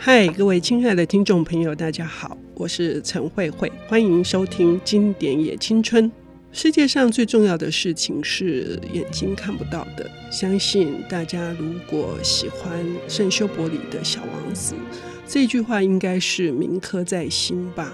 嗨，各位亲爱的听众朋友，大家好，我是陈慧慧，欢迎收听《经典也青春》。世界上最重要的事情是眼睛看不到的。相信大家如果喜欢圣修伯里的《小王子》，这句话应该是铭刻在心吧。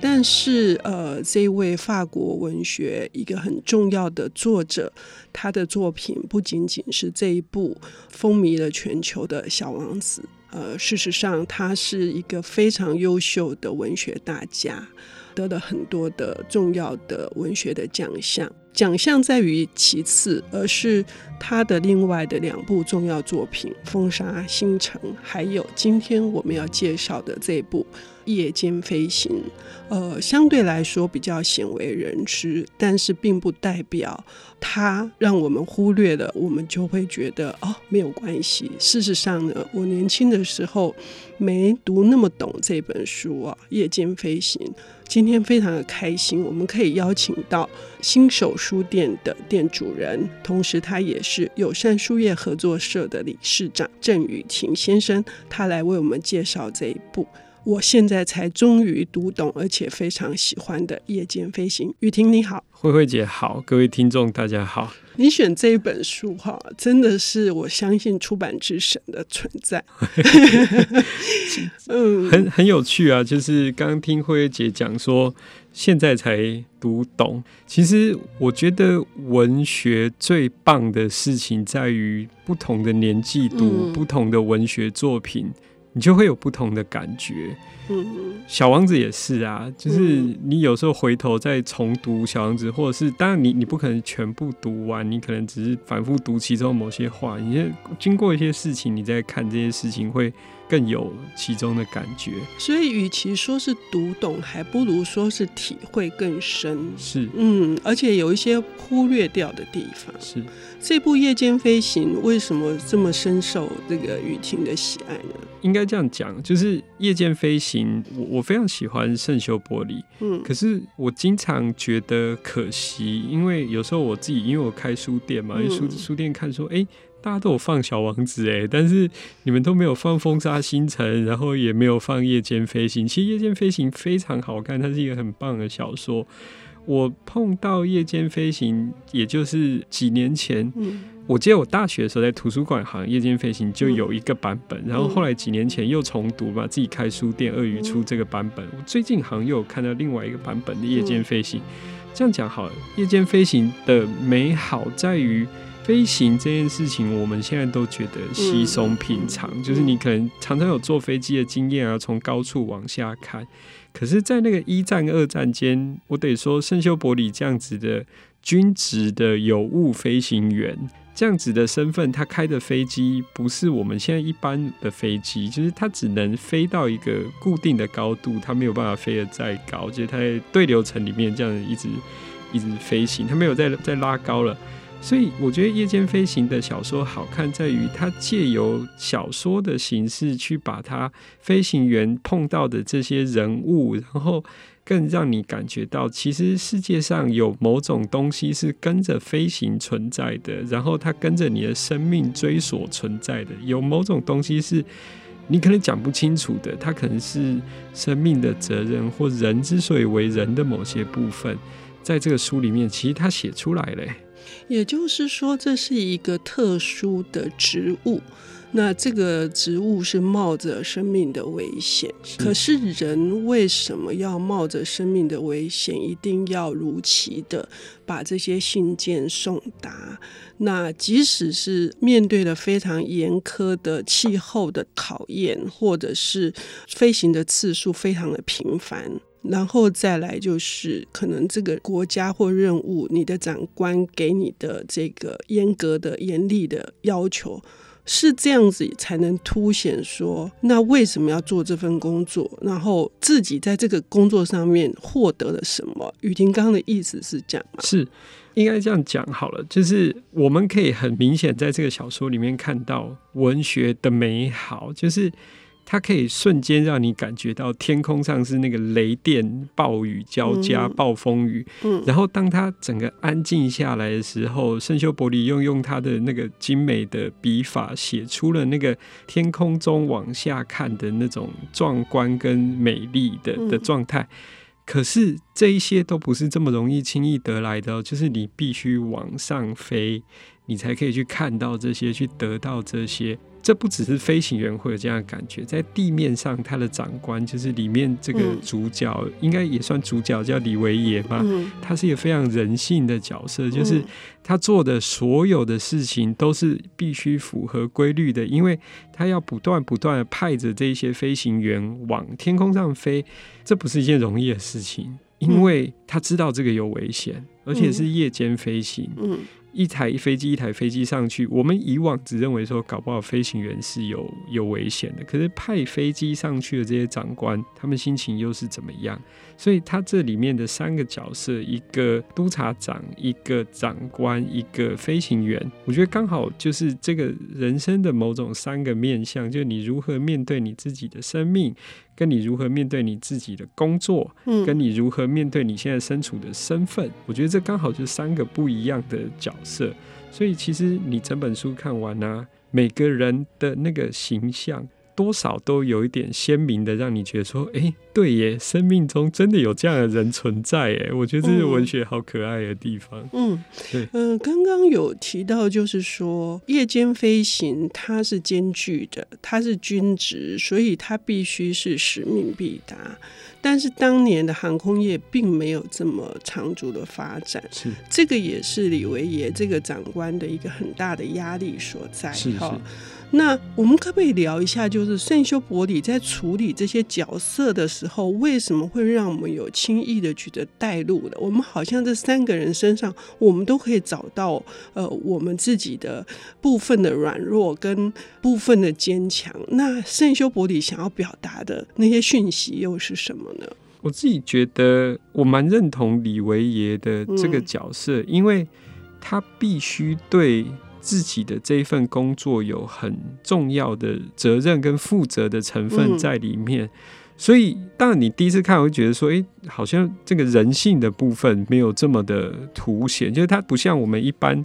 但是，呃，这位法国文学一个很重要的作者，他的作品不仅仅是这一部风靡了全球的《小王子》。呃，事实上，他是一个非常优秀的文学大家，得了很多的重要的文学的奖项。奖项在于其次，而是他的另外的两部重要作品《风沙星辰》，还有今天我们要介绍的这部。夜间飞行，呃，相对来说比较鲜为人知，但是并不代表它让我们忽略了，我们就会觉得哦，没有关系。事实上呢，我年轻的时候没读那么懂这本书啊，《夜间飞行》。今天非常的开心，我们可以邀请到新手书店的店主人，同时他也是友善书业合作社的理事长郑雨晴先生，他来为我们介绍这一部。我现在才终于读懂，而且非常喜欢的《夜间飞行》。雨婷你好，慧慧姐好，各位听众大家好。你选这一本书哈，真的是我相信出版之神的存在。嗯，很很有趣啊，就是刚刚听慧慧姐讲说，现在才读懂。其实我觉得文学最棒的事情在于不同的年纪读不同的文学作品。你就会有不同的感觉，嗯，小王子也是啊，就是你有时候回头再重读小王子，或者是当然你你不可能全部读完，你可能只是反复读其中某些话，你经过一些事情，你再看这些事情会。更有其中的感觉，所以与其说是读懂，还不如说是体会更深。是，嗯，而且有一些忽略掉的地方。是，这部《夜间飞行》为什么这么深受这个雨婷的喜爱呢？应该这样讲，就是《夜间飞行》，我我非常喜欢圣修玻璃。嗯，可是我经常觉得可惜，因为有时候我自己，因为我开书店嘛，因为书书店看说，哎、欸。大家都有放小王子哎，但是你们都没有放风沙星辰，然后也没有放夜间飞行。其实夜间飞行非常好看，它是一个很棒的小说。我碰到夜间飞行，也就是几年前，嗯、我记得我大学的时候在图书馆，好像夜间飞行就有一个版本，嗯、然后后来几年前又重读嘛，自己开书店，鳄鱼出这个版本。我最近好像又有看到另外一个版本的夜间飞行。这样讲好了，夜间飞行的美好在于。飞行这件事情，我们现在都觉得稀松平常，嗯、就是你可能常常有坐飞机的经验啊，从高处往下看。可是，在那个一战、二战间，我得说，圣修伯里这样子的军职的有物飞行员，这样子的身份，他开的飞机不是我们现在一般的飞机，就是他只能飞到一个固定的高度，他没有办法飞得再高，就是他在对流层里面这样一直一直飞行，他没有再再拉高了。所以我觉得《夜间飞行》的小说好看，在于它借由小说的形式去把它飞行员碰到的这些人物，然后更让你感觉到，其实世界上有某种东西是跟着飞行存在的，然后它跟着你的生命追索存在的。有某种东西是你可能讲不清楚的，它可能是生命的责任，或人之所以为人的某些部分，在这个书里面，其实它写出来了。也就是说，这是一个特殊的植物。那这个植物是冒着生命的危险。是。可是人为什么要冒着生命的危险，一定要如期的把这些信件送达？那即使是面对了非常严苛的气候的考验，或者是飞行的次数非常的频繁。然后再来就是，可能这个国家或任务，你的长官给你的这个严格的、严厉的要求，是这样子才能凸显说，那为什么要做这份工作？然后自己在这个工作上面获得了什么？雨婷刚刚的意思是这样吗？是，应该这样讲好了，就是我们可以很明显在这个小说里面看到文学的美好，就是。它可以瞬间让你感觉到天空上是那个雷电、暴雨交加、暴风雨。嗯，然后当它整个安静下来的时候，圣修伯里用用他的那个精美的笔法，写出了那个天空中往下看的那种壮观跟美丽的的状态。可是这一些都不是这么容易轻易得来的哦，就是你必须往上飞，你才可以去看到这些，去得到这些。这不只是飞行员会有这样的感觉，在地面上，他的长官就是里面这个主角，嗯、应该也算主角，叫李维也吧。嗯、他是一个非常人性的角色，就是他做的所有的事情都是必须符合规律的，因为他要不断不断的派着这些飞行员往天空上飞，这不是一件容易的事情，因为他知道这个有危险，而且是夜间飞行。嗯嗯一台飞机一台飞机上去，我们以往只认为说搞不好飞行员是有有危险的，可是派飞机上去的这些长官，他们心情又是怎么样？所以他这里面的三个角色，一个督察长，一个长官，一个飞行员，我觉得刚好就是这个人生的某种三个面向，就是你如何面对你自己的生命。跟你如何面对你自己的工作，嗯，跟你如何面对你现在身处的身份，我觉得这刚好就是三个不一样的角色。所以其实你整本书看完啊，每个人的那个形象。多少都有一点鲜明的，让你觉得说，哎、欸，对耶，生命中真的有这样的人存在耶。我觉得这是文学好可爱的地方。嗯，对，嗯、呃，刚刚有提到，就是说夜间飞行它是艰巨的，它是军职，所以它必须是使命必达。但是当年的航空业并没有这么长足的发展，是这个也是李维爷这个长官的一个很大的压力所在。是是。那我们可不可以聊一下，就是圣修伯里在处理这些角色的时候，为什么会让我们有轻易的觉得带入的？我们好像这三个人身上，我们都可以找到呃我们自己的部分的软弱跟部分的坚强。那圣修伯里想要表达的那些讯息又是什么呢？我自己觉得我蛮认同李维爷的这个角色，嗯、因为他必须对。自己的这一份工作有很重要的责任跟负责的成分在里面，嗯、所以当然你第一次看会觉得说，诶，好像这个人性的部分没有这么的凸显，就是它不像我们一般。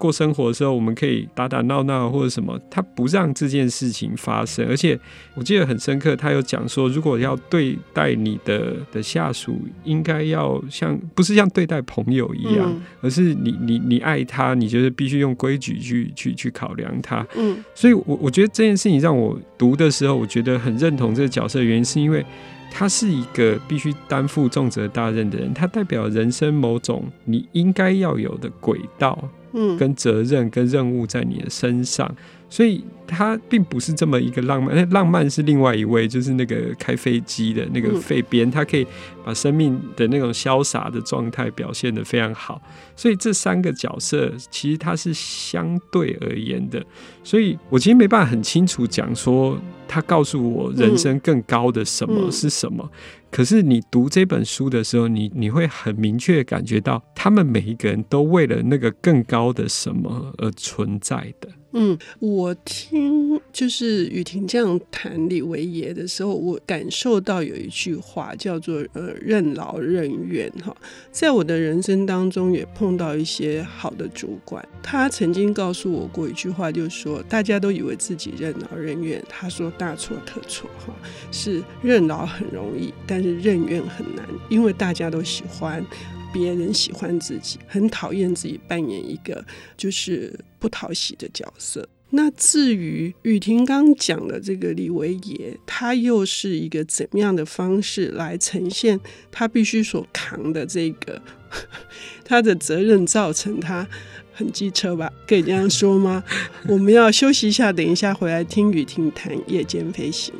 过生活的时候，我们可以打打闹闹或者什么，他不让这件事情发生。而且我记得很深刻，他有讲说，如果要对待你的的下属，应该要像不是像对待朋友一样，嗯、而是你你你爱他，你就是必须用规矩去去去考量他。嗯，所以我我觉得这件事情让我读的时候，我觉得很认同这个角色的原因，是因为他是一个必须担负重责大任的人，他代表人生某种你应该要有的轨道。嗯，跟责任跟任务在你的身上，所以他并不是这么一个浪漫。那浪漫是另外一位，就是那个开飞机的那个费边，他可以把生命的那种潇洒的状态表现得非常好。所以这三个角色其实他是相对而言的。所以我其实没办法很清楚讲说，他告诉我人生更高的什么是什么。可是你读这本书的时候，你你会很明确感觉到，他们每一个人都为了那个更高的什么而存在的。嗯，我听就是雨婷这样谈李维爷的时候，我感受到有一句话叫做“呃，任劳任怨”哈。在我的人生当中，也碰到一些好的主管，他曾经告诉我过一句话，就是说大家都以为自己任劳任怨，他说大错特错哈，是任劳很容易，但是任怨很难，因为大家都喜欢。别人喜欢自己，很讨厌自己扮演一个就是不讨喜的角色。那至于雨婷刚讲的这个李维爷，他又是一个怎么样的方式来呈现他必须所扛的这个 他的责任，造成他很机车吧？可以这样说吗？我们要休息一下，等一下回来听雨婷谈夜间飞行。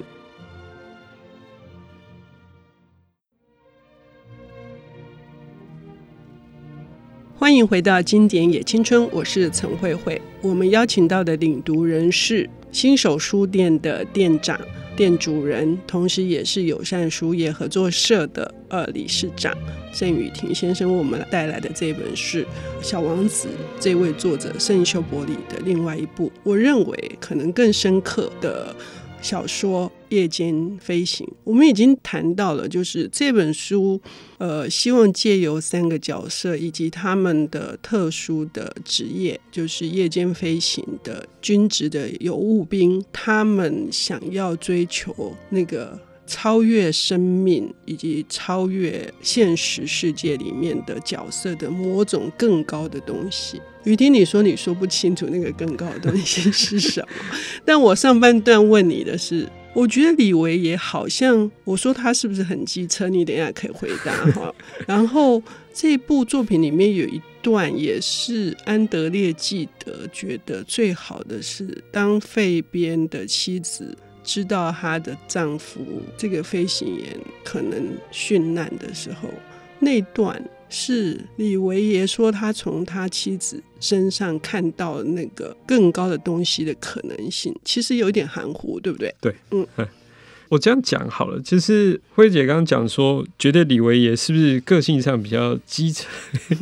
欢迎回到经典也青春，我是陈慧慧。我们邀请到的领读人是新手书店的店长、店主人，同时也是友善书业合作社的呃理事长郑雨婷先生为我们带来的这本是《小王子》这位作者圣修伯里的另外一部，我认为可能更深刻的小说《夜间飞行》，我们已经谈到了，就是这本书，呃，希望借由三个角色以及他们的特殊的职业，就是夜间飞行的军职的游务兵，他们想要追求那个。超越生命以及超越现实世界里面的角色的某种更高的东西。雨婷，你说你说不清楚那个更高的东西是什么？但我上半段问你的是，我觉得李维也好像我说他是不是很机车？你等一下可以回答哈。然后这部作品里面有一段也是安德烈记得觉得最好的是，当费边的妻子。知道她的丈夫这个飞行员可能殉难的时候，那段是李维爷说他从他妻子身上看到那个更高的东西的可能性，其实有点含糊，对不对？对，嗯，我这样讲好了，就是慧姐刚刚讲说，觉得李维爷是不是个性上比较基层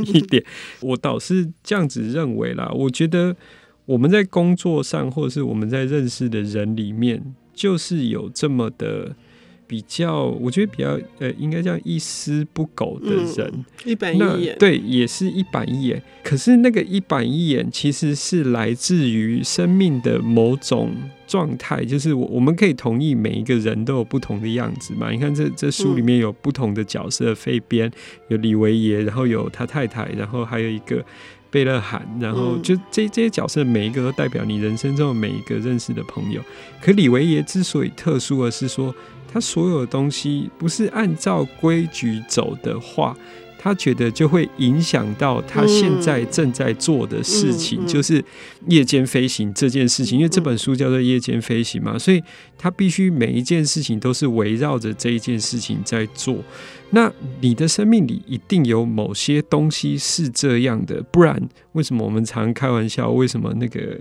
一点？我倒是这样子认为啦。我觉得我们在工作上，或者是我们在认识的人里面。就是有这么的比较，我觉得比较呃，应该叫一丝不苟的人，嗯、一板一眼，对，也是一板一眼。可是那个一板一眼，其实是来自于生命的某种状态。就是我我们可以同意，每一个人都有不同的样子嘛。你看这这书里面有不同的角色，费边、嗯、有李维爷，然后有他太太，然后还有一个。贝勒罕，然后就这这些角色，每一个都代表你人生中的每一个认识的朋友。可李维爷之所以特殊的是说，他所有的东西不是按照规矩走的话，他觉得就会影响到他现在正在做的事情，就是夜间飞行这件事情。因为这本书叫做《夜间飞行》嘛，所以他必须每一件事情都是围绕着这一件事情在做。那你的生命里一定有某些东西是这样的，不然为什么我们常开玩笑？为什么那个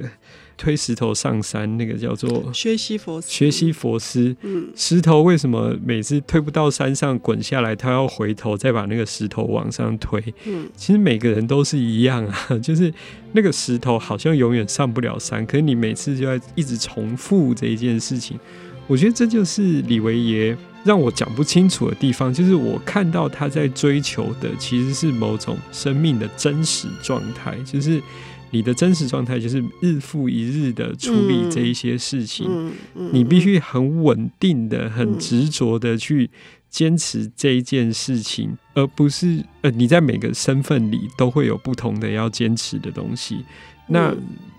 推石头上山，那个叫做薛西佛斯？薛西佛斯，嗯，石头为什么每次推不到山上滚下来，他要回头再把那个石头往上推？嗯，其实每个人都是一样啊，就是那个石头好像永远上不了山，可是你每次就要一直重复这一件事情。我觉得这就是李维爷。让我讲不清楚的地方，就是我看到他在追求的其实是某种生命的真实状态，就是你的真实状态，就是日复一日的处理这一些事情，你必须很稳定的、很执着的去坚持这一件事情，而不是呃你在每个身份里都会有不同的要坚持的东西。那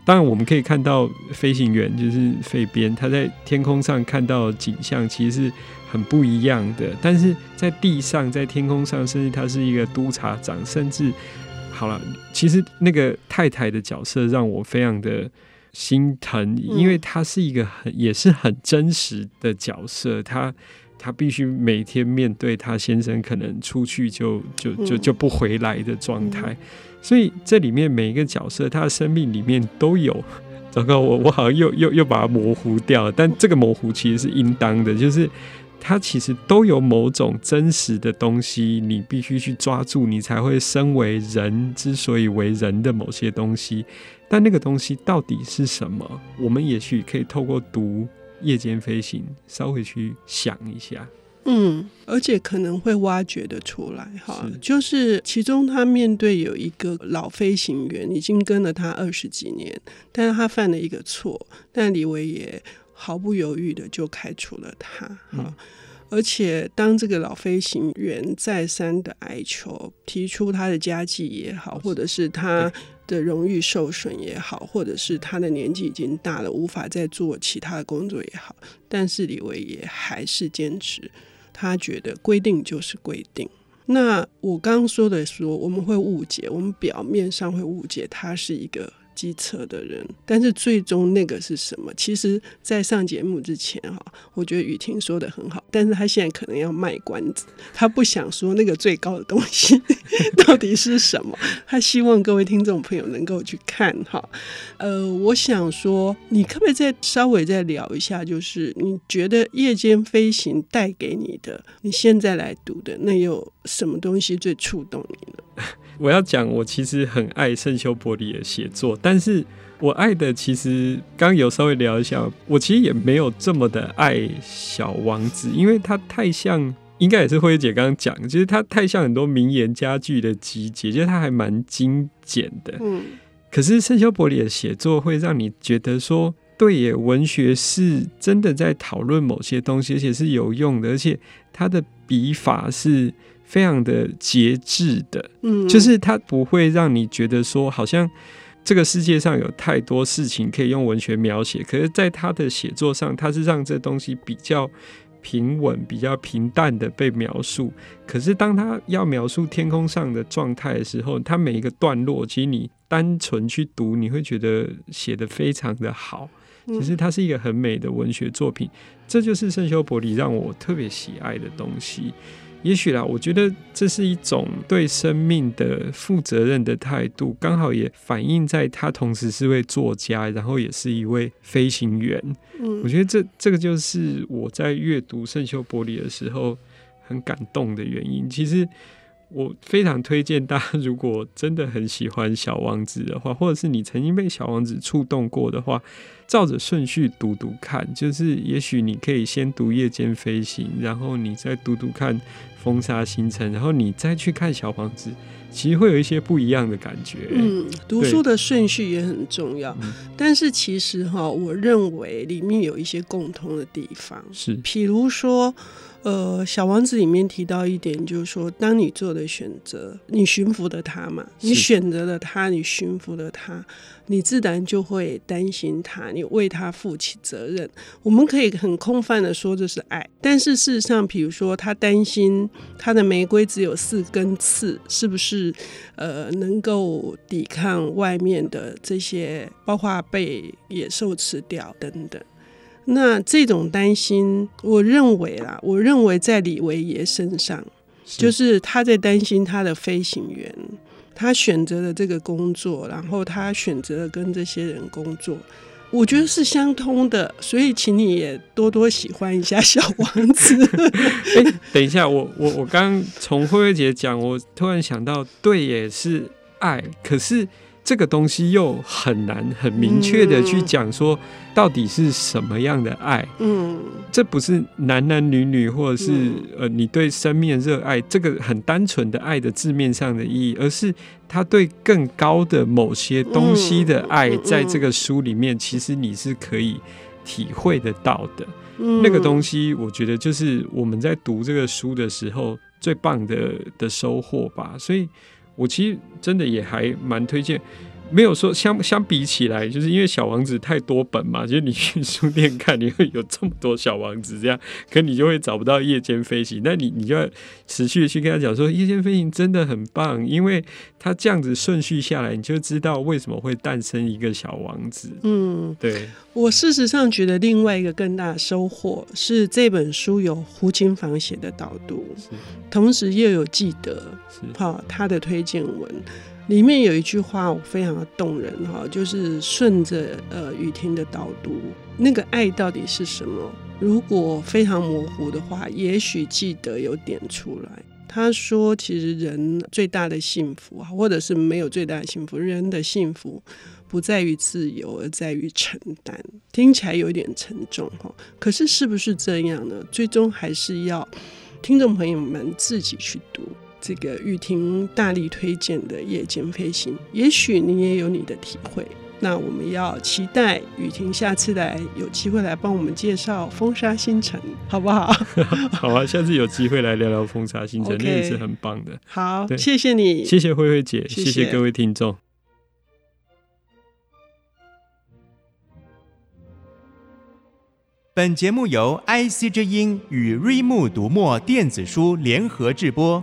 当然，我们可以看到飞行员就是费边，他在天空上看到的景象其实是很不一样的。但是在地上，在天空上，甚至他是一个督察长，甚至好了，其实那个太太的角色让我非常的心疼，因为她是一个很也是很真实的角色，她。她必须每天面对她先生可能出去就就就就不回来的状态。所以这里面每一个角色，她的生命里面都有。糟糕，我我好像又又又把它模糊掉了。但这个模糊其实是应当的，就是他其实都有某种真实的东西，你必须去抓住，你才会身为人之所以为人的某些东西。但那个东西到底是什么？我们也许可以透过读《夜间飞行》稍微去想一下。嗯，而且可能会挖掘的出来哈，就是其中他面对有一个老飞行员，已经跟了他二十几年，但是他犯了一个错，但李维也毫不犹豫的就开除了他哈，嗯、而且当这个老飞行员再三的哀求，提出他的家计也好，或者是他的荣誉受损也好，或者是他的年纪已经大了，无法再做其他的工作也好，但是李维也还是坚持。他觉得规定就是规定。那我刚刚说的说，我们会误解，我们表面上会误解他是一个。机车的人，但是最终那个是什么？其实，在上节目之前哈，我觉得雨婷说的很好，但是他现在可能要卖关子，他不想说那个最高的东西 到底是什么，他希望各位听众朋友能够去看哈。呃，我想说，你可不可以再稍微再聊一下，就是你觉得夜间飞行带给你的，你现在来读的，那有什么东西最触动你呢？我要讲，我其实很爱圣修伯里的写作，但是我爱的其实刚有稍微聊一下，我其实也没有这么的爱小王子，因为他太像，应该也是慧慧姐刚刚讲，其实他太像很多名言佳句的集结，就是他还蛮精简的。嗯，可是圣修伯里的写作会让你觉得说，对耶，文学是真的在讨论某些东西，而且是有用的，而且他的笔法是。非常的节制的，嗯，就是他不会让你觉得说，好像这个世界上有太多事情可以用文学描写。可是，在他的写作上，他是让这东西比较平稳、比较平淡的被描述。可是，当他要描述天空上的状态的时候，他每一个段落，其实你单纯去读，你会觉得写得非常的好。其实，它是一个很美的文学作品。这就是圣修伯里让我特别喜爱的东西。也许啦，我觉得这是一种对生命的负责任的态度，刚好也反映在他同时是位作家，然后也是一位飞行员。嗯，我觉得这这个就是我在阅读圣修伯里的时候很感动的原因。其实。我非常推荐大家，如果真的很喜欢《小王子》的话，或者是你曾经被《小王子》触动过的话，照着顺序读读看。就是也许你可以先读《夜间飞行》，然后你再读读看《风沙星辰》，然后你再去看《小王子》，其实会有一些不一样的感觉。嗯，读书的顺序也很重要。嗯，但是其实哈，我认为里面有一些共通的地方，是，譬如说。呃，小王子里面提到一点，就是说，当你做的选择，你驯服了他嘛，你选择了他，你驯服了他，你自然就会担心他，你为他负起责任。我们可以很空泛的说这是爱，但是事实上，比如说他担心他的玫瑰只有四根刺，是不是呃能够抵抗外面的这些，包括被野兽吃掉等等。那这种担心，我认为啦，我认为在李维爷身上，就是他在担心他的飞行员，他选择了这个工作，然后他选择了跟这些人工作，我觉得是相通的。所以，请你也多多喜欢一下小王子。欸，等一下，我我我刚从慧慧姐讲，我突然想到，对，也是爱，可是。这个东西又很难很明确的去讲说到底是什么样的爱，嗯，这不是男男女女或者是呃你对生命的热爱这个很单纯的爱的字面上的意义，而是他对更高的某些东西的爱，在这个书里面其实你是可以体会得到的。那个东西，我觉得就是我们在读这个书的时候最棒的的收获吧，所以。我其实真的也还蛮推荐，没有说相相比起来，就是因为小王子太多本嘛，就是你去书店看，你会有这么多小王子这样，可你就会找不到夜间飞行。那你你就要持续的去跟他讲说，夜间飞行真的很棒，因为他这样子顺序下来，你就知道为什么会诞生一个小王子。嗯，对。我事实上觉得另外一个更大的收获是这本书有胡金房写的导读，同时又有记得好他的推荐文，里面有一句话我非常的动人哈，就是顺着呃雨婷的导读，那个爱到底是什么？如果非常模糊的话，也许记得有点出来。他说，其实人最大的幸福啊，或者是没有最大的幸福，人的幸福。不在于自由，而在于承担。听起来有点沉重哈，可是是不是这样呢？最终还是要听众朋友们自己去读这个雨婷大力推荐的《夜间飞行》，也许你也有你的体会。那我们要期待雨婷下次来有机会来帮我们介绍《风沙星辰》，好不好？好啊，下次有机会来聊聊《风沙星辰》，那也是很棒的。好，谢谢你，谢谢慧慧姐，谢谢，谢谢各位听众。本节目由 IC 之音与瑞木读墨电子书联合制播，